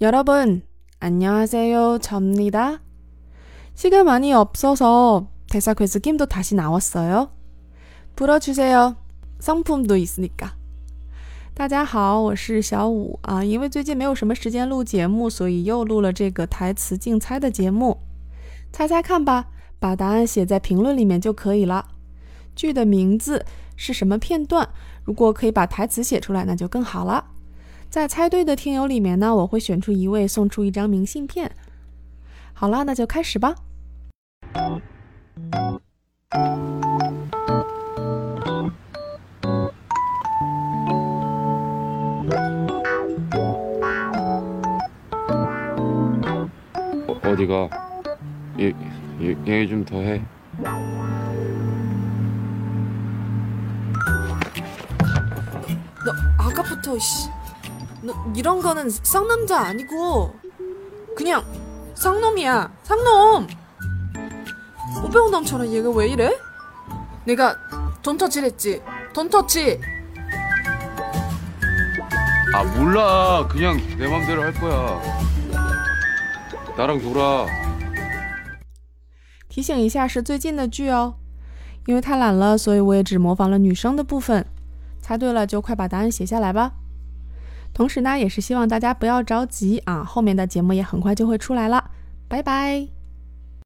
여러분, 안녕하세요. 접니다. 시간 많이 없어서 대사 괴스김도 다시 나왔어요. 불어주세요. 상품도 있으니까. 大家好，我是小五啊。因为最近没有什么时间录节目，所以又录了这个台词竞猜的节目。猜猜看吧，把答案写在评论里面就可以了。剧的名字是什么片段？如果可以把台词写出来，那就更好了。 在猜对的听友里面呢，我会选出一位送出一张明信片。好了，那就开始吧。어, 디가 얘, 얘, 얘기 좀 더 해. 너 아까부터 씨, 너 이런 거는 쌍남자 아니고 그냥 쌍놈이야 쌍놈 오병남처럼 얘가 왜 이래? 내가 돈터치랬지 돈터치 아 몰라 그냥 내 맘대로 할 거야 나랑 놀아 提醒一下是最近的剧哦，因为太懒了，所以我也只模仿了女生的部分。猜对了就快把答案写下来吧。 同时呢，也是希望大家不要着急啊，后面的节目也很快就会出来了。拜拜。